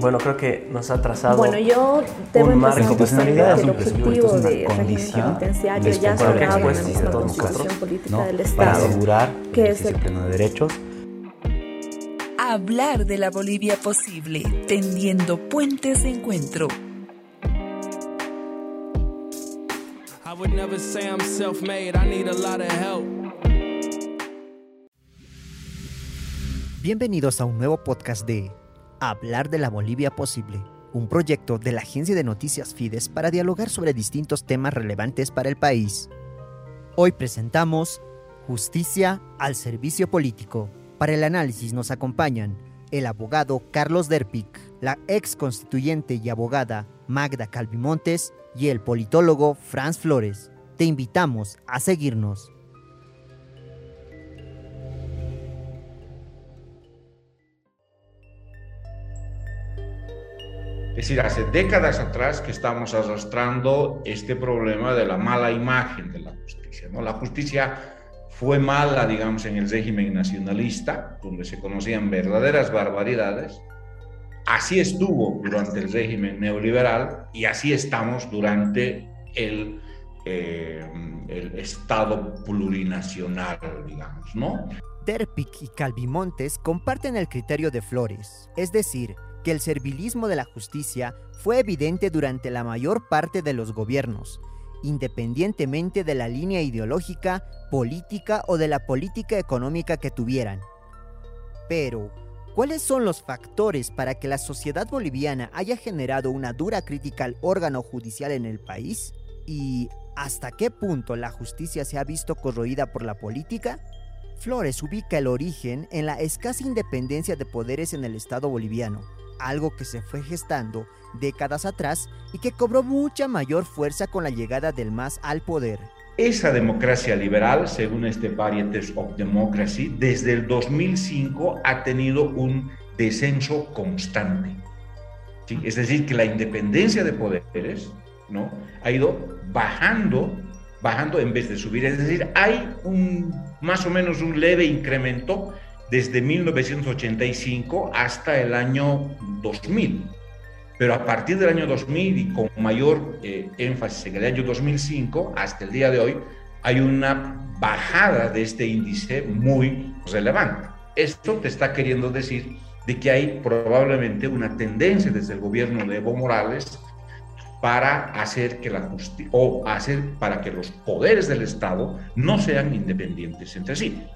bueno, creo que nos ha trazado bueno, yo un marco constitucionalidad es el un objetivo es una de condición penitenciario ya en la todos constitución nosotros, política ¿no? del para Estado. asegurar que el es el- pleno de derechos Hablar de la Bolivia posible, tendiendo puentes de encuentro. I would never say I'm self made, I need a lot of help. Bienvenidos a un nuevo podcast de Hablar de la Bolivia Posible, un proyecto de la agencia de noticias Fides para dialogar sobre distintos temas relevantes para el país. Hoy presentamos Justicia al Servicio Político. Para el análisis nos acompañan el abogado Carlos Derpic, la ex constituyente y abogada Magda Calvimontes y el politólogo Franz Flores. Te invitamos a seguirnos. Es decir, hace décadas atrás que estamos arrastrando este problema de la mala imagen de la justicia. ¿no? La justicia fue mala, digamos, en el régimen nacionalista, donde se conocían verdaderas barbaridades. Así estuvo durante el régimen neoliberal y así estamos durante el, eh, Estado plurinacional, digamos, ¿no? Derpic y Calvimontes comparten el criterio de Flores, es decir, que el servilismo de la justicia fue evidente durante la mayor parte de los gobiernos, independientemente de la línea ideológica, política o de la política económica que tuvieran. Pero, ¿cuáles son los factores para que la sociedad boliviana haya generado una dura crítica al órgano judicial en el país? ¿Y hasta qué punto la justicia se ha visto corroída por la política? Flores ubica el origen en la escasa independencia de poderes en el Estado boliviano, algo que se fue gestando décadas atrás y que cobró mucha mayor fuerza con la llegada del MAS al poder. Esa democracia liberal, según este Varieties of Democracy, desde el 2005 ha tenido un descenso constante. Es decir, que la independencia de poderes ¿no? ha ido bajando, bajando en vez de subir. Es decir, hay un, más o menos un leve incremento desde 1985 hasta el año 2000. Pero a partir del año 2000 y con mayor eh, énfasis en el año 2005 hasta el día de hoy, hay una bajada de este índice muy relevante. Esto te está queriendo decir de que hay probablemente una tendencia desde el gobierno de Evo Morales para hacer que la justicia o hacer para que los poderes del Estado no sean independientes entre sí.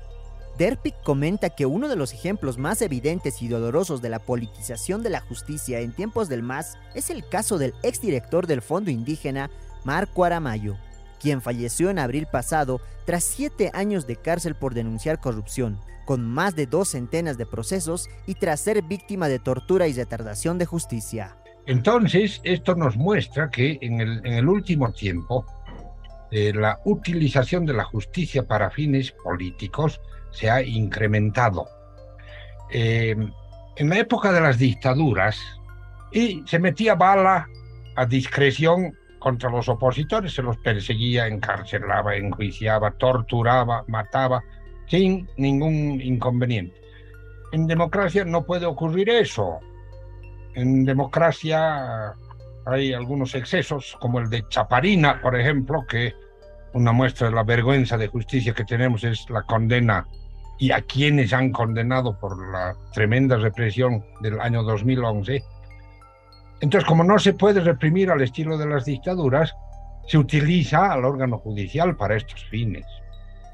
Derpic comenta que uno de los ejemplos más evidentes y dolorosos de la politización de la justicia en tiempos del MAS es el caso del exdirector del Fondo Indígena, Marco Aramayo, quien falleció en abril pasado tras siete años de cárcel por denunciar corrupción, con más de dos centenas de procesos y tras ser víctima de tortura y retardación de justicia. Entonces, esto nos muestra que en el, en el último tiempo eh, la utilización de la justicia para fines políticos se ha incrementado. Eh, en la época de las dictaduras, y se metía bala a discreción contra los opositores, se los perseguía, encarcelaba, enjuiciaba, torturaba, mataba, sin ningún inconveniente. En democracia no puede ocurrir eso. En democracia hay algunos excesos, como el de Chaparina, por ejemplo, que una muestra de la vergüenza de justicia que tenemos es la condena y a quienes han condenado por la tremenda represión del año 2011. Entonces, como no se puede reprimir al estilo de las dictaduras, se utiliza al órgano judicial para estos fines.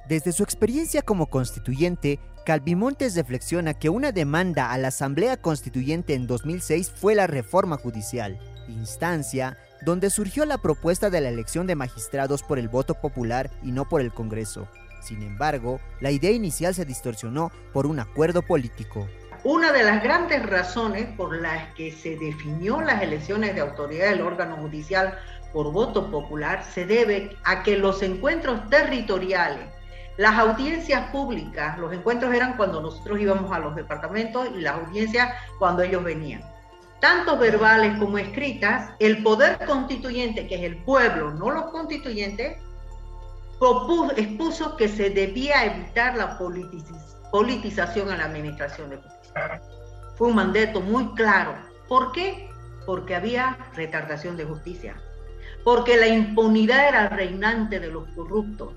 Desde su experiencia como constituyente, Calvimontes reflexiona que una demanda a la Asamblea Constituyente en 2006 fue la reforma judicial, instancia donde surgió la propuesta de la elección de magistrados por el voto popular y no por el Congreso. Sin embargo, la idea inicial se distorsionó por un acuerdo político. Una de las grandes razones por las que se definió las elecciones de autoridad del órgano judicial por voto popular se debe a que los encuentros territoriales, las audiencias públicas, los encuentros eran cuando nosotros íbamos a los departamentos y las audiencias cuando ellos venían. Tanto verbales como escritas, el poder constituyente, que es el pueblo, no los constituyentes, expuso que se debía evitar la politiz politización en la administración de justicia. Fue un mandato muy claro ¿Por qué? Porque había retardación de justicia, porque la impunidad era reinante de los corruptos,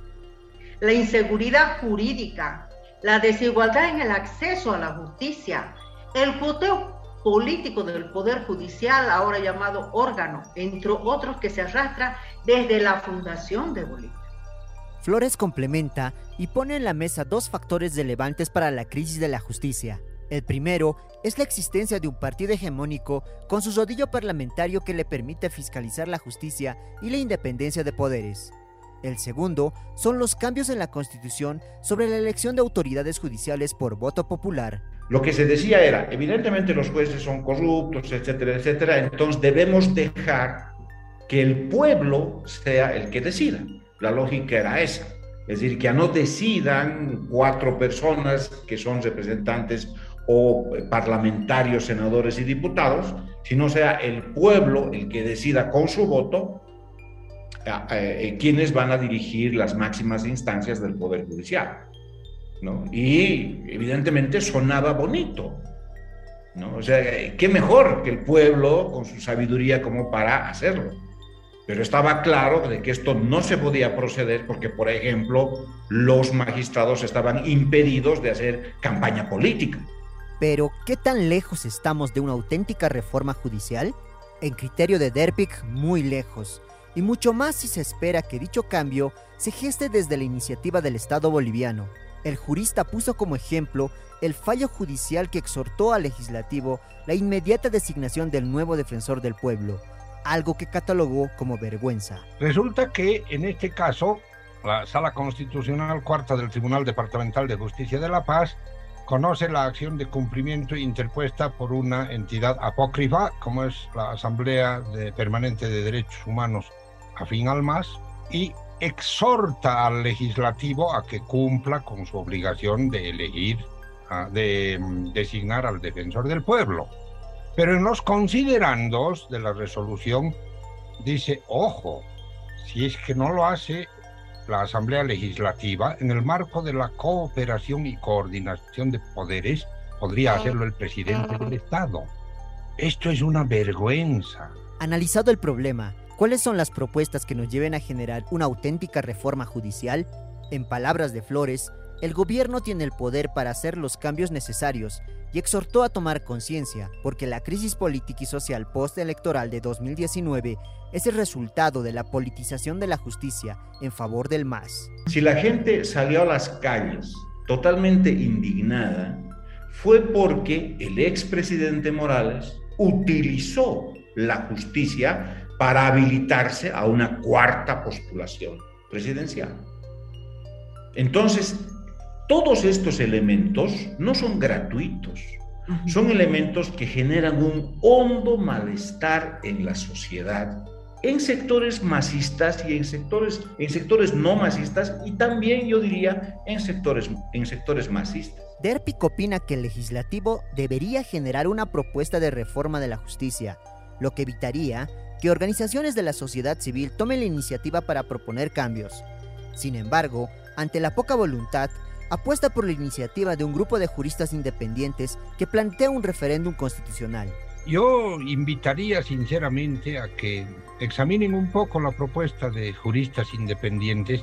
la inseguridad jurídica, la desigualdad en el acceso a la justicia, el coteo político del Poder Judicial, ahora llamado órgano, entre otros que se arrastra desde la fundación de Bolivia. Flores complementa y pone en la mesa dos factores relevantes para la crisis de la justicia. El primero es la existencia de un partido hegemónico con su rodillo parlamentario que le permite fiscalizar la justicia y la independencia de poderes. El segundo son los cambios en la Constitución sobre la elección de autoridades judiciales por voto popular. Lo que se decía era, evidentemente los jueces son corruptos, etcétera, etcétera, entonces debemos dejar que el pueblo sea el que decida. La lógica era esa. Es decir, que no decidan cuatro personas que son representantes o parlamentarios, senadores y diputados, sino sea el pueblo el que decida con su voto eh, quienes van a dirigir las máximas instancias del Poder Judicial. ¿no? Y evidentemente sonaba bonito. ¿no? O sea, qué mejor que el pueblo con su sabiduría como para hacerlo. Pero estaba claro de que esto no se podía proceder porque, por ejemplo, los magistrados estaban impedidos de hacer campaña política. Pero, ¿qué tan lejos estamos de una auténtica reforma judicial? En criterio de Derpic, muy lejos y mucho más si se espera que dicho cambio se geste desde la iniciativa del Estado boliviano. El jurista puso como ejemplo el fallo judicial que exhortó al legislativo la inmediata designación del nuevo defensor del pueblo, algo que catalogó como vergüenza. Resulta que en este caso, la Sala Constitucional Cuarta del Tribunal Departamental de Justicia de La Paz conoce la acción de cumplimiento interpuesta por una entidad apócrifa, como es la Asamblea Permanente de Derechos Humanos afín al MAS y exhorta al legislativo a que cumpla con su obligación de elegir, de mm, designar al defensor del pueblo. Pero en los considerandos de la resolución dice, ojo, si es que no lo hace la Asamblea Legislativa, en el marco de la cooperación y coordinación de poderes, podría hacerlo el presidente del Estado. Esto es una vergüenza. Analizado el problema, ¿Cuáles son las propuestas que nos lleven a generar una auténtica reforma judicial? En palabras de Flores, el gobierno tiene el poder para hacer los cambios necesarios y exhortó a tomar conciencia, porque la crisis política y social postelectoral de 2019 es el resultado de la politización de la justicia en favor del MAS. Si la gente salió a las calles totalmente indignada, fue porque el expresidente Morales utilizó la justicia para habilitarse a una cuarta postulación presidencial. Entonces, todos estos elementos no son gratuitos, son elementos que generan un hondo malestar en la sociedad, en sectores masistas y en sectores, en sectores no masistas y también yo diría en sectores, en sectores masistas. Derpic opina que el legislativo debería generar una propuesta de reforma de la justicia, lo que evitaría que organizaciones de la sociedad civil tomen la iniciativa para proponer cambios. Sin embargo, ante la poca voluntad, apuesta por la iniciativa de un grupo de juristas independientes que plantea un referéndum constitucional. Yo invitaría sinceramente a que examinen un poco la propuesta de juristas independientes.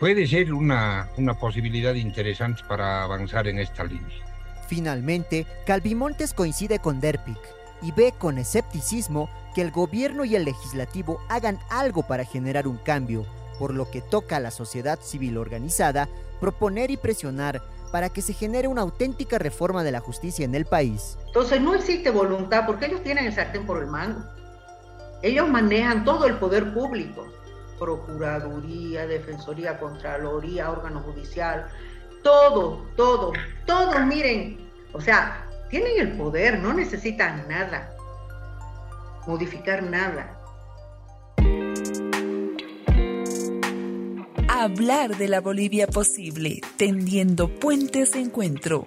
Puede ser una, una posibilidad interesante para avanzar en esta línea. Finalmente, Calvimontes coincide con Derpic y ve con escepticismo que el gobierno y el legislativo hagan algo para generar un cambio, por lo que toca a la sociedad civil organizada proponer y presionar para que se genere una auténtica reforma de la justicia en el país. Entonces no existe voluntad porque ellos tienen el sartén por el mango. Ellos manejan todo el poder público, Procuraduría, Defensoría, Contraloría, órgano judicial, todo, todo, todos miren, o sea, tienen el poder, no necesitan nada, modificar nada. Hablar de la Bolivia posible, tendiendo puentes de encuentro.